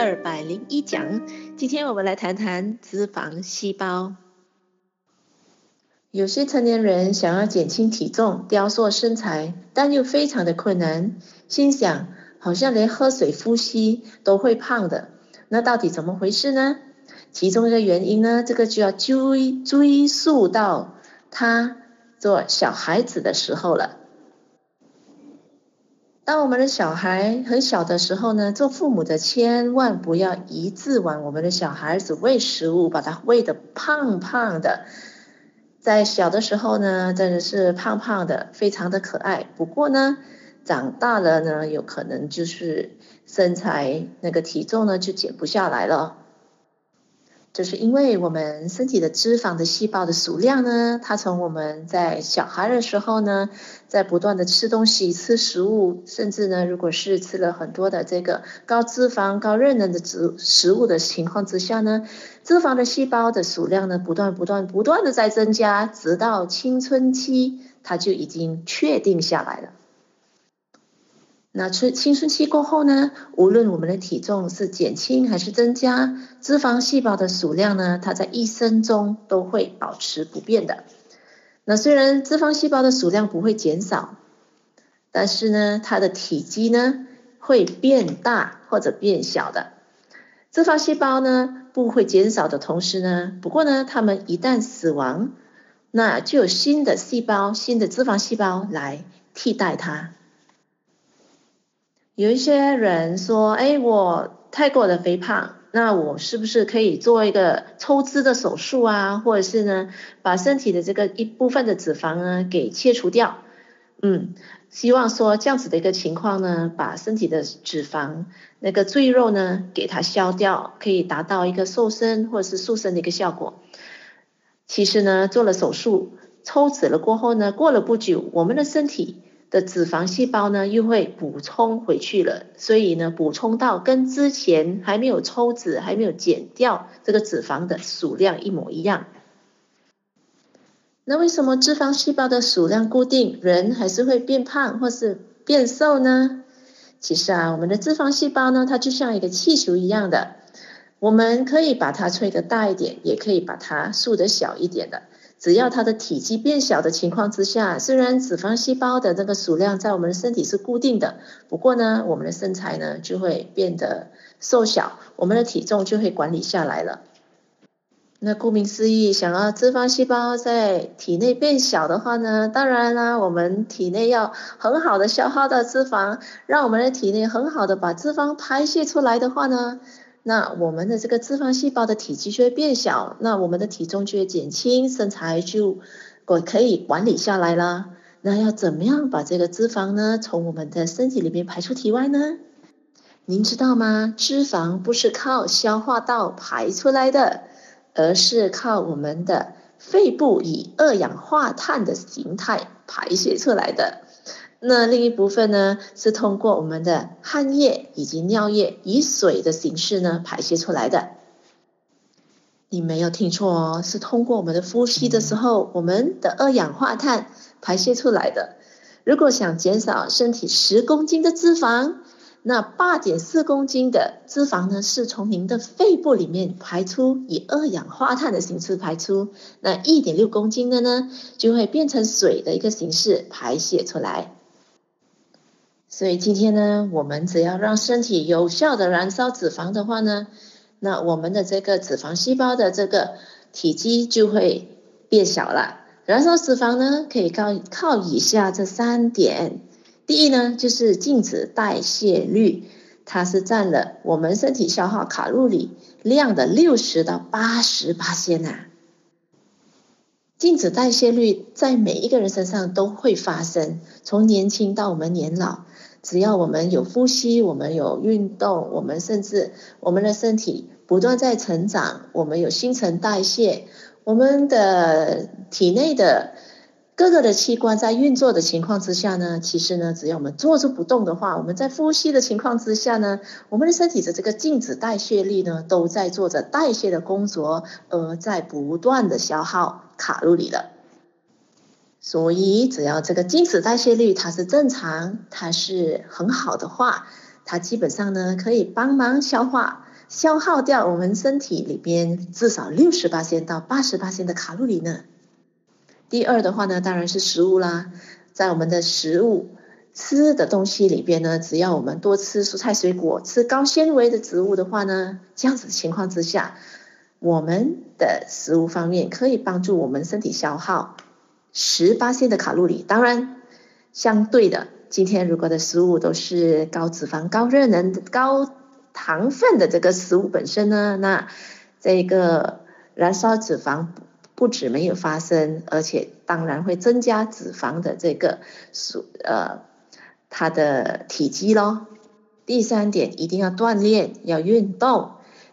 二百零一讲，今天我们来谈谈脂肪细胞。有些成年人想要减轻体重、雕塑身材，但又非常的困难，心想好像连喝水、呼吸都会胖的，那到底怎么回事呢？其中一个原因呢，这个就要追追溯到他做小孩子的时候了。当我们的小孩很小的时候呢，做父母的千万不要一直往我们的小孩子喂食物，把他喂得胖胖的。在小的时候呢，真的是胖胖的，非常的可爱。不过呢，长大了呢，有可能就是身材那个体重呢就减不下来了。就是因为我们身体的脂肪的细胞的数量呢，它从我们在小孩的时候呢，在不断的吃东西、吃食物，甚至呢，如果是吃了很多的这个高脂肪、高热能的食食物的情况之下呢，脂肪的细胞的数量呢，不断、不断、不断的在增加，直到青春期，它就已经确定下来了。那青青春期过后呢，无论我们的体重是减轻还是增加，脂肪细胞的数量呢，它在一生中都会保持不变的。那虽然脂肪细胞的数量不会减少，但是呢，它的体积呢会变大或者变小的。脂肪细胞呢不会减少的同时呢，不过呢，它们一旦死亡，那就有新的细胞、新的脂肪细胞来替代它。有一些人说：“哎，我太过的肥胖，那我是不是可以做一个抽脂的手术啊？或者是呢，把身体的这个一部分的脂肪呢给切除掉？嗯，希望说这样子的一个情况呢，把身体的脂肪那个赘肉呢给它消掉，可以达到一个瘦身或者是塑身的一个效果。其实呢，做了手术抽脂了过后呢，过了不久，我们的身体。”的脂肪细胞呢，又会补充回去了，所以呢，补充到跟之前还没有抽脂、还没有减掉这个脂肪的数量一模一样。那为什么脂肪细胞的数量固定，人还是会变胖或是变瘦呢？其实啊，我们的脂肪细胞呢，它就像一个气球一样的，我们可以把它吹得大一点，也可以把它缩得小一点的。只要它的体积变小的情况之下，虽然脂肪细胞的这个数量在我们的身体是固定的，不过呢，我们的身材呢就会变得瘦小，我们的体重就会管理下来了。那顾名思义，想要脂肪细胞在体内变小的话呢，当然啦，我们体内要很好的消耗到脂肪，让我们的体内很好的把脂肪排泄出来的话呢。那我们的这个脂肪细胞的体积就会变小，那我们的体重就会减轻，身材就我可以管理下来了。那要怎么样把这个脂肪呢从我们的身体里面排出体外呢？您知道吗？脂肪不是靠消化道排出来的，而是靠我们的肺部以二氧化碳的形态排泄出来的。那另一部分呢，是通过我们的汗液以及尿液以水的形式呢排泄出来的。你没有听错哦，是通过我们的呼吸的时候，我们的二氧化碳排泄出来的。如果想减少身体十公斤的脂肪，那八点四公斤的脂肪呢，是从您的肺部里面排出，以二氧化碳的形式排出。那一点六公斤的呢，就会变成水的一个形式排泄出来。所以今天呢，我们只要让身体有效的燃烧脂肪的话呢，那我们的这个脂肪细胞的这个体积就会变小了。燃烧脂肪呢，可以靠靠以下这三点。第一呢，就是静止代谢率，它是占了我们身体消耗卡路里量的六十到八十趴线呐。静止代谢率在每一个人身上都会发生，从年轻到我们年老。只要我们有呼吸，我们有运动，我们甚至我们的身体不断在成长，我们有新陈代谢，我们的体内的各个的器官在运作的情况之下呢，其实呢，只要我们坐着不动的话，我们在呼吸的情况之下呢，我们的身体的这个静止代谢率呢，都在做着代谢的工作，而在不断的消耗卡路里了。所以，只要这个静止代谢率它是正常，它是很好的话，它基本上呢可以帮忙消化，消耗掉我们身体里边至少六十八千到八十八千的卡路里呢？第二的话呢，当然是食物啦，在我们的食物吃的东西里边呢，只要我们多吃蔬菜水果，吃高纤维的植物的话呢，这样子情况之下，我们的食物方面可以帮助我们身体消耗十八千的卡路里。当然，相对的，今天如果的食物都是高脂肪、高热能、高糖分的这个食物本身呢，那这个燃烧脂肪。不止没有发生，而且当然会增加脂肪的这个数呃它的体积咯。第三点，一定要锻炼，要运动。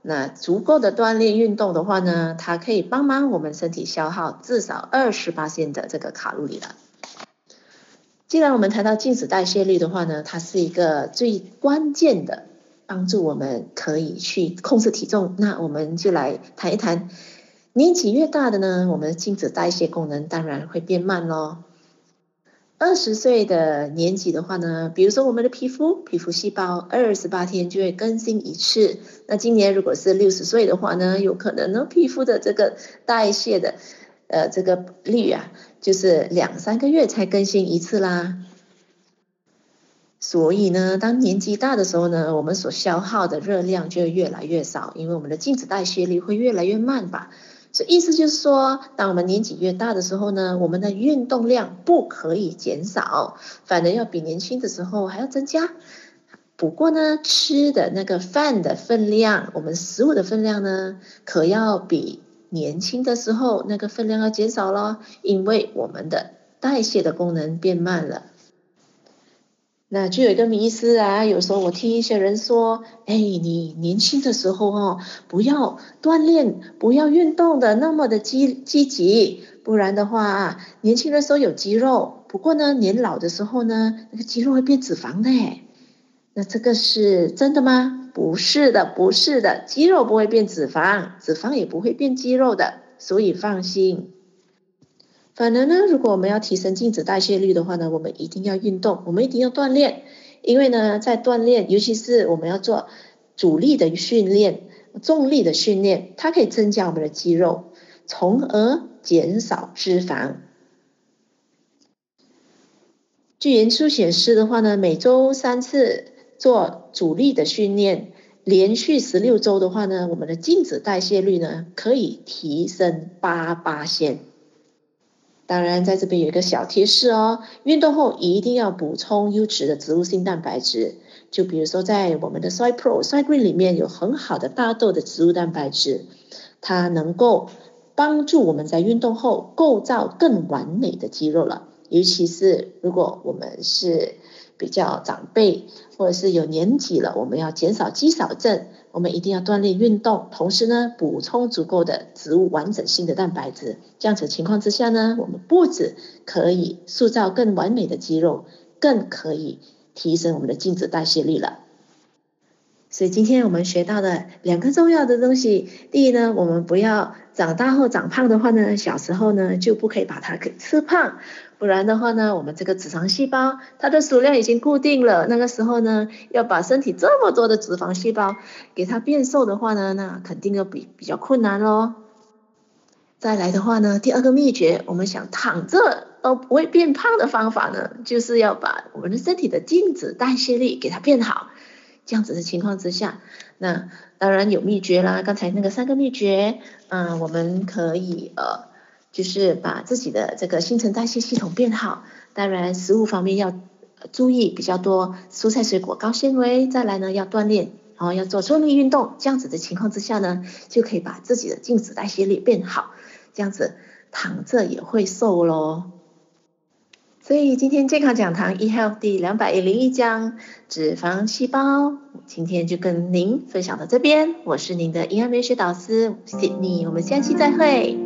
那足够的锻炼运动的话呢，它可以帮忙我们身体消耗至少二十八线的这个卡路里了。既然我们谈到静止代谢率的话呢，它是一个最关键的帮助我们可以去控制体重，那我们就来谈一谈。年纪越大的呢，我们的静止代谢功能当然会变慢咯。二十岁的年纪的话呢，比如说我们的皮肤，皮肤细胞二十八天就会更新一次。那今年如果是六十岁的话呢，有可能呢，皮肤的这个代谢的呃这个率啊，就是两三个月才更新一次啦。所以呢，当年纪大的时候呢，我们所消耗的热量就越来越少，因为我们的静止代谢率会越来越慢吧。所以意思就是说，当我们年纪越大的时候呢，我们的运动量不可以减少，反而要比年轻的时候还要增加。不过呢，吃的那个饭的分量，我们食物的分量呢，可要比年轻的时候那个分量要减少咯，因为我们的代谢的功能变慢了。那就有一个迷思啊，有时候我听一些人说，哎，你年轻的时候哦，不要锻炼，不要运动的那么的积积极，不然的话，年轻的时候有肌肉，不过呢，年老的时候呢，那个肌肉会变脂肪的。那这个是真的吗？不是的，不是的，肌肉不会变脂肪，脂肪也不会变肌肉的，所以放心。反而呢，如果我们要提升静止代谢率的话呢，我们一定要运动，我们一定要锻炼，因为呢，在锻炼，尤其是我们要做阻力的训练、重力的训练，它可以增加我们的肌肉，从而减少脂肪。据研究显示的话呢，每周三次做阻力的训练，连续十六周的话呢，我们的静止代谢率呢可以提升八八先。当然，在这边有一个小贴士哦，运动后一定要补充优质的植物性蛋白质。就比如说，在我们的 Soy Pro、Soy Green 里面有很好的大豆的植物蛋白质，它能够帮助我们在运动后构造更完美的肌肉了。尤其是如果我们是比较长辈，或者是有年纪了，我们要减少肌少症。我们一定要锻炼运动，同时呢，补充足够的植物完整性的蛋白质。这样子情况之下呢，我们不止可以塑造更完美的肌肉，更可以提升我们的静止代谢率了。所以今天我们学到的两个重要的东西，第一呢，我们不要长大后长胖的话呢，小时候呢就不可以把它给吃胖，不然的话呢，我们这个脂肪细胞它的数量已经固定了，那个时候呢，要把身体这么多的脂肪细胞给它变瘦的话呢，那肯定要比比较困难喽。再来的话呢，第二个秘诀，我们想躺着都不会变胖的方法呢，就是要把我们的身体的静止代谢率给它变好。这样子的情况之下，那当然有秘诀啦。刚才那个三个秘诀，嗯，我们可以呃，就是把自己的这个新陈代谢系统变好。当然，食物方面要注意比较多蔬菜水果、高纤维。再来呢，要锻炼，然后要做重力运动。这样子的情况之下呢，就可以把自己的静止代谢率变好。这样子躺着也会瘦喽。所以今天健康讲堂 eHealth 第两百一零一讲脂肪细胞，今天就跟您分享到这边。我是您的营养美学导师 Sydney，我们下期再会。